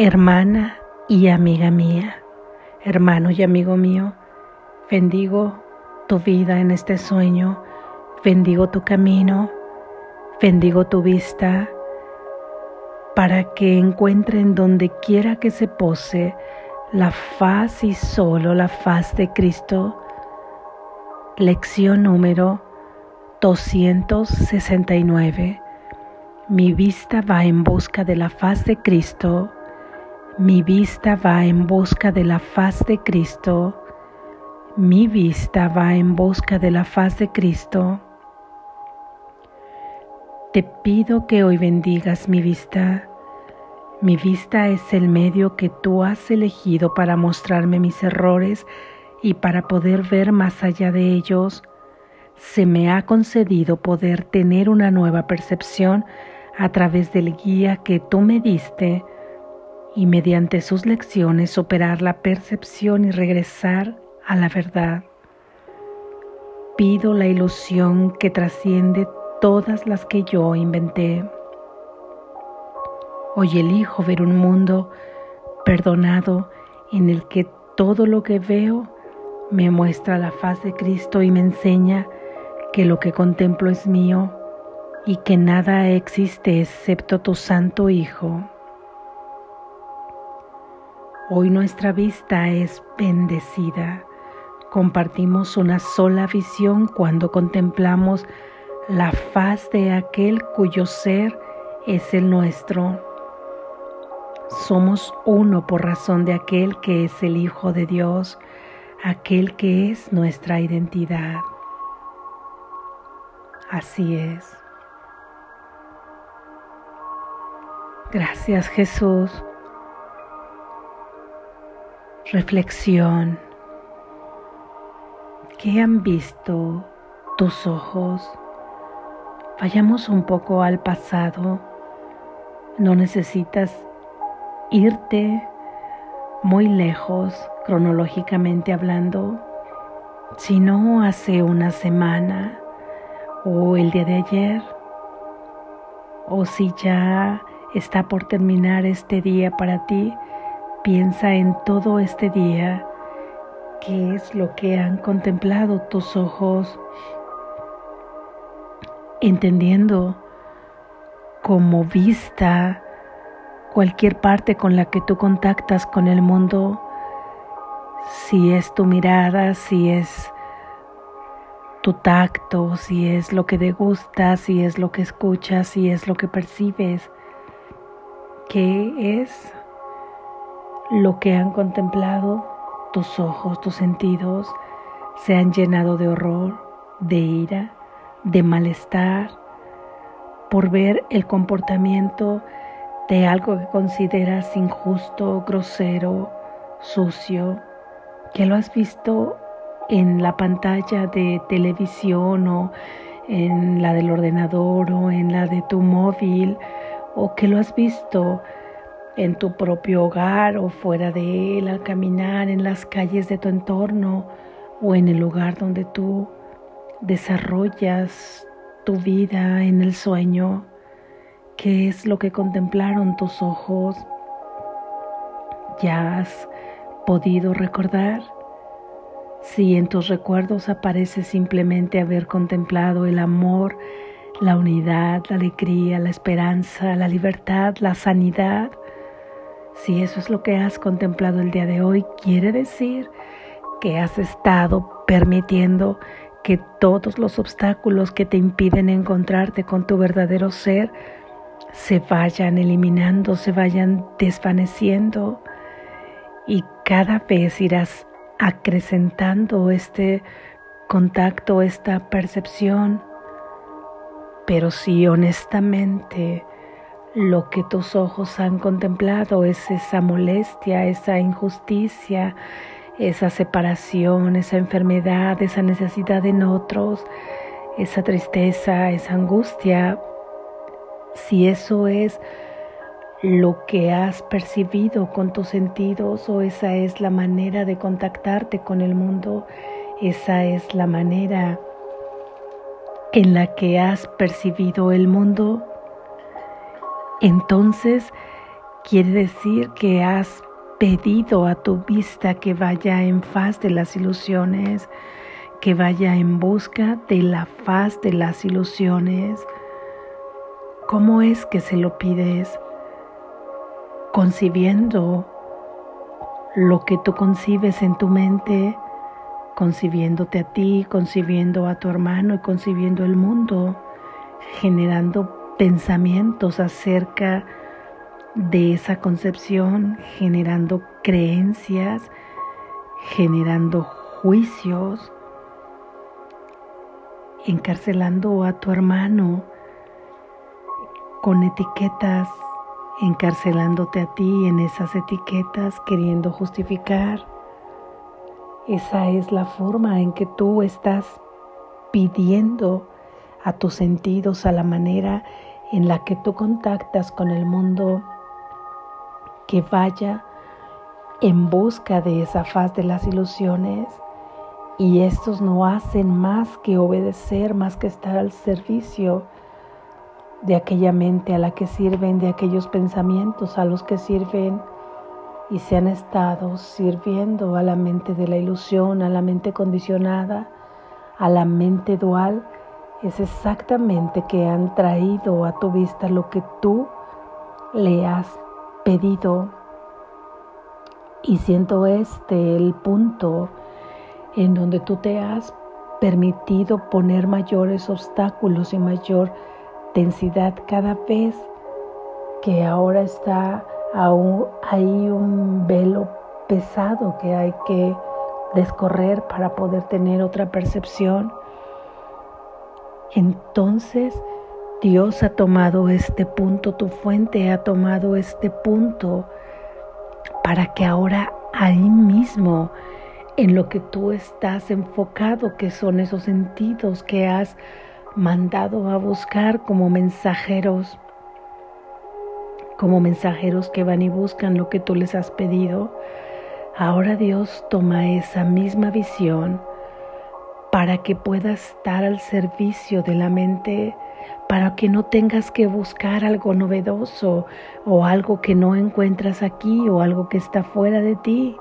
hermana y amiga mía, hermano y amigo mío, bendigo tu vida en este sueño, bendigo tu camino, bendigo tu vista, para que encuentren donde quiera que se pose la faz y solo la faz de Cristo. Lección número 269. Mi vista va en busca de la faz de Cristo mi vista va en busca de la faz de Cristo. Mi vista va en busca de la faz de Cristo. Te pido que hoy bendigas mi vista. Mi vista es el medio que tú has elegido para mostrarme mis errores y para poder ver más allá de ellos. Se me ha concedido poder tener una nueva percepción a través del guía que tú me diste y mediante sus lecciones operar la percepción y regresar a la verdad. Pido la ilusión que trasciende todas las que yo inventé. Hoy elijo ver un mundo perdonado en el que todo lo que veo me muestra la faz de Cristo y me enseña que lo que contemplo es mío y que nada existe excepto tu Santo Hijo. Hoy nuestra vista es bendecida. Compartimos una sola visión cuando contemplamos la faz de aquel cuyo ser es el nuestro. Somos uno por razón de aquel que es el Hijo de Dios, aquel que es nuestra identidad. Así es. Gracias Jesús Reflexión. ¿Qué han visto tus ojos? Vayamos un poco al pasado. No necesitas irte muy lejos cronológicamente hablando, sino hace una semana o el día de ayer, o si ya está por terminar este día para ti, Piensa en todo este día, qué es lo que han contemplado tus ojos, entendiendo como vista cualquier parte con la que tú contactas con el mundo, si es tu mirada, si es tu tacto, si es lo que te gusta, si es lo que escuchas, si es lo que percibes, ¿qué es lo que han contemplado, tus ojos, tus sentidos, se han llenado de horror, de ira, de malestar, por ver el comportamiento de algo que consideras injusto, grosero, sucio, que lo has visto en la pantalla de televisión o en la del ordenador o en la de tu móvil o que lo has visto en tu propio hogar o fuera de él, al caminar en las calles de tu entorno o en el lugar donde tú desarrollas tu vida en el sueño, qué es lo que contemplaron tus ojos, ya has podido recordar. Si en tus recuerdos aparece simplemente haber contemplado el amor, la unidad, la alegría, la esperanza, la libertad, la sanidad, si eso es lo que has contemplado el día de hoy, quiere decir que has estado permitiendo que todos los obstáculos que te impiden encontrarte con tu verdadero ser se vayan eliminando, se vayan desvaneciendo y cada vez irás acrecentando este contacto, esta percepción. Pero si honestamente lo que tus ojos han contemplado es esa molestia, esa injusticia, esa separación, esa enfermedad, esa necesidad en otros, esa tristeza, esa angustia. Si eso es lo que has percibido con tus sentidos o esa es la manera de contactarte con el mundo, esa es la manera en la que has percibido el mundo, entonces quiere decir que has pedido a tu vista que vaya en faz de las ilusiones, que vaya en busca de la faz de las ilusiones. ¿Cómo es que se lo pides? Concibiendo lo que tú concibes en tu mente, concibiéndote a ti, concibiendo a tu hermano y concibiendo el mundo, generando pensamientos acerca de esa concepción, generando creencias, generando juicios, encarcelando a tu hermano con etiquetas, encarcelándote a ti en esas etiquetas, queriendo justificar. Esa es la forma en que tú estás pidiendo a tus sentidos, a la manera en la que tú contactas con el mundo, que vaya en busca de esa faz de las ilusiones y estos no hacen más que obedecer, más que estar al servicio de aquella mente a la que sirven, de aquellos pensamientos a los que sirven y se han estado sirviendo a la mente de la ilusión, a la mente condicionada, a la mente dual, es exactamente que han traído a tu vista lo que tú le has pedido. Y siento este el punto en donde tú te has permitido poner mayores obstáculos y mayor densidad cada vez que ahora está aún hay un velo pesado que hay que descorrer para poder tener otra percepción. Entonces Dios ha tomado este punto, tu fuente ha tomado este punto para que ahora ahí mismo, en lo que tú estás enfocado, que son esos sentidos que has mandado a buscar como mensajeros, como mensajeros que van y buscan lo que tú les has pedido, ahora Dios toma esa misma visión para que puedas estar al servicio de la mente, para que no tengas que buscar algo novedoso o algo que no encuentras aquí o algo que está fuera de ti.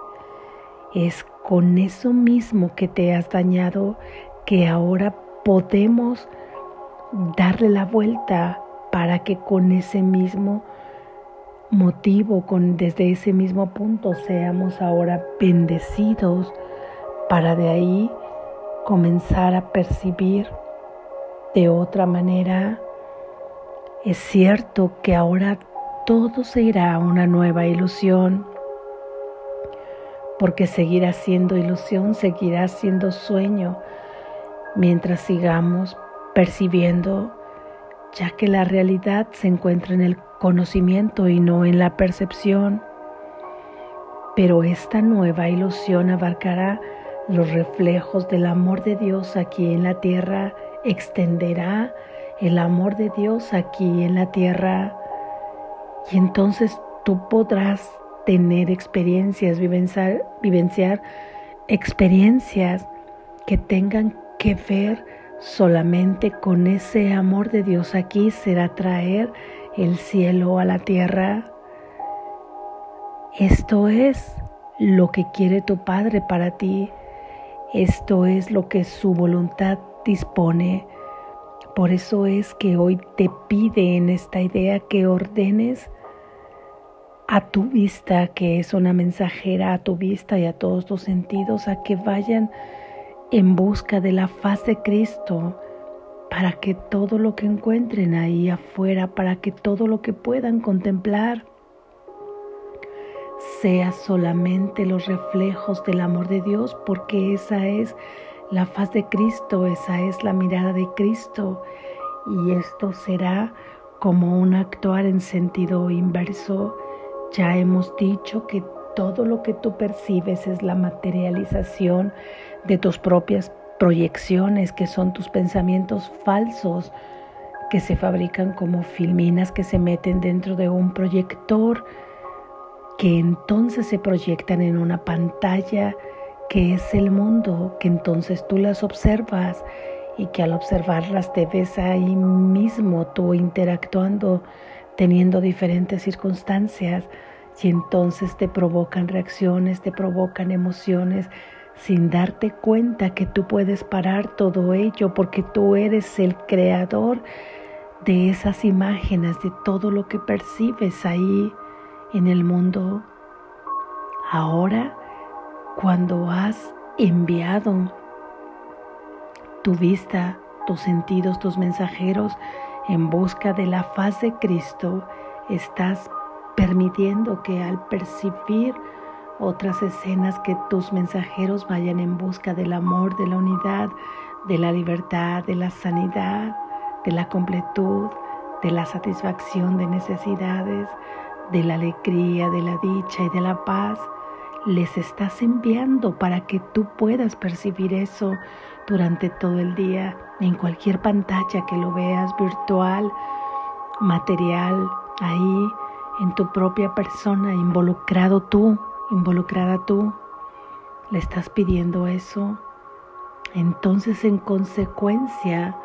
Es con eso mismo que te has dañado que ahora podemos darle la vuelta para que con ese mismo motivo, con desde ese mismo punto seamos ahora bendecidos para de ahí comenzar a percibir de otra manera. Es cierto que ahora todo se irá a una nueva ilusión, porque seguirá siendo ilusión, seguirá siendo sueño, mientras sigamos percibiendo, ya que la realidad se encuentra en el conocimiento y no en la percepción. Pero esta nueva ilusión abarcará los reflejos del amor de Dios aquí en la tierra, extenderá el amor de Dios aquí en la tierra y entonces tú podrás tener experiencias, vivenciar, vivenciar experiencias que tengan que ver solamente con ese amor de Dios aquí será traer el cielo a la tierra. Esto es lo que quiere tu Padre para ti. Esto es lo que su voluntad dispone. Por eso es que hoy te pide en esta idea que ordenes a tu vista, que es una mensajera a tu vista y a todos tus sentidos, a que vayan en busca de la faz de Cristo, para que todo lo que encuentren ahí afuera, para que todo lo que puedan contemplar, sea solamente los reflejos del amor de Dios, porque esa es la faz de Cristo, esa es la mirada de Cristo, y esto será como un actuar en sentido inverso. Ya hemos dicho que todo lo que tú percibes es la materialización de tus propias proyecciones, que son tus pensamientos falsos, que se fabrican como filminas que se meten dentro de un proyector que entonces se proyectan en una pantalla que es el mundo, que entonces tú las observas y que al observarlas te ves ahí mismo tú interactuando teniendo diferentes circunstancias y entonces te provocan reacciones, te provocan emociones sin darte cuenta que tú puedes parar todo ello porque tú eres el creador de esas imágenes, de todo lo que percibes ahí en el mundo. Ahora, cuando has enviado tu vista, tus sentidos, tus mensajeros en busca de la faz de Cristo, estás permitiendo que al percibir otras escenas que tus mensajeros vayan en busca del amor, de la unidad, de la libertad, de la sanidad, de la completud, de la satisfacción de necesidades, de la alegría, de la dicha y de la paz. Les estás enviando para que tú puedas percibir eso durante todo el día, en cualquier pantalla que lo veas, virtual, material, ahí, en tu propia persona, involucrado tú involucrada tú, le estás pidiendo eso, entonces en consecuencia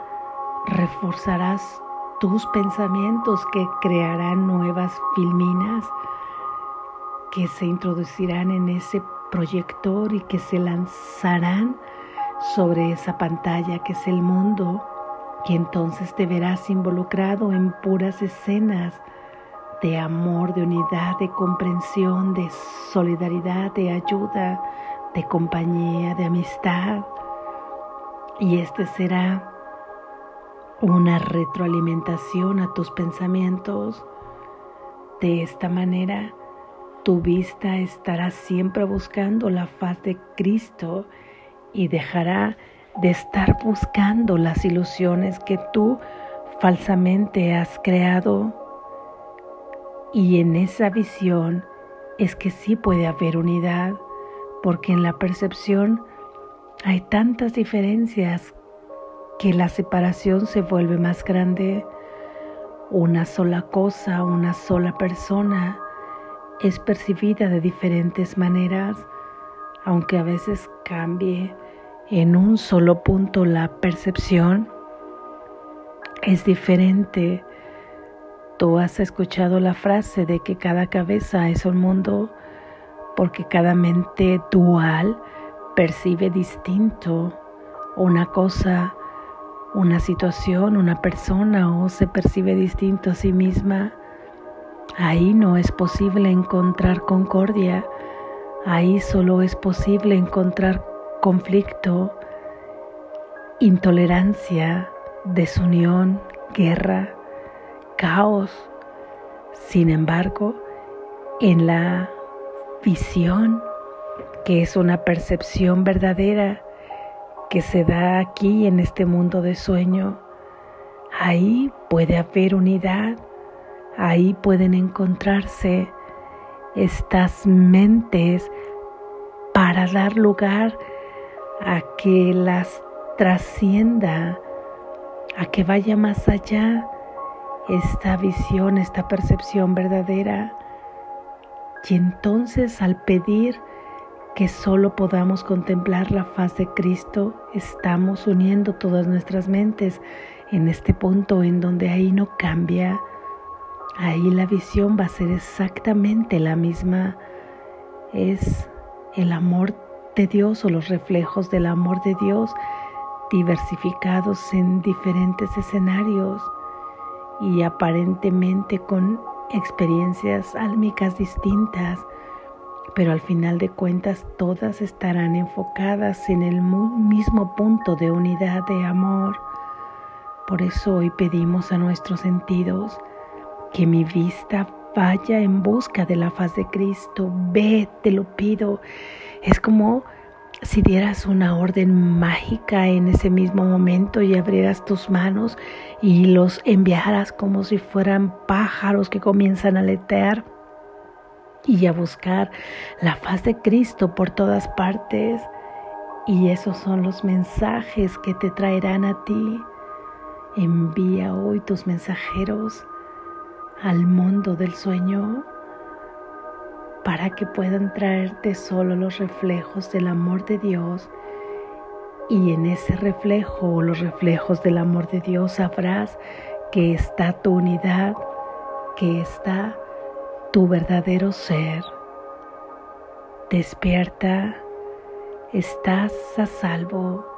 reforzarás tus pensamientos que crearán nuevas filminas que se introducirán en ese proyector y que se lanzarán sobre esa pantalla que es el mundo, y entonces te verás involucrado en puras escenas de amor, de unidad, de comprensión, de solidaridad, de ayuda, de compañía, de amistad. Y este será una retroalimentación a tus pensamientos. De esta manera, tu vista estará siempre buscando la faz de Cristo y dejará de estar buscando las ilusiones que tú falsamente has creado y en esa visión es que sí puede haber unidad, porque en la percepción hay tantas diferencias que la separación se vuelve más grande. Una sola cosa, una sola persona es percibida de diferentes maneras, aunque a veces cambie en un solo punto la percepción, es diferente Tú has escuchado la frase de que cada cabeza es un mundo porque cada mente dual percibe distinto una cosa, una situación, una persona o se percibe distinto a sí misma. Ahí no es posible encontrar concordia, ahí solo es posible encontrar conflicto, intolerancia, desunión, guerra caos. Sin embargo, en la visión, que es una percepción verdadera que se da aquí en este mundo de sueño, ahí puede haber unidad, ahí pueden encontrarse estas mentes para dar lugar a que las trascienda, a que vaya más allá esta visión, esta percepción verdadera. Y entonces al pedir que solo podamos contemplar la faz de Cristo, estamos uniendo todas nuestras mentes en este punto en donde ahí no cambia. Ahí la visión va a ser exactamente la misma. Es el amor de Dios o los reflejos del amor de Dios diversificados en diferentes escenarios y aparentemente con experiencias álmicas distintas, pero al final de cuentas todas estarán enfocadas en el mismo punto de unidad de amor. Por eso hoy pedimos a nuestros sentidos que mi vista vaya en busca de la faz de Cristo. Ve, te lo pido. Es como si dieras una orden mágica en ese mismo momento y abrieras tus manos y los enviaras como si fueran pájaros que comienzan a aletear y a buscar la faz de Cristo por todas partes. Y esos son los mensajes que te traerán a ti. Envía hoy tus mensajeros al mundo del sueño para que puedan traerte solo los reflejos del amor de Dios y en ese reflejo o los reflejos del amor de Dios sabrás que está tu unidad que está tu verdadero ser. Despierta, estás a salvo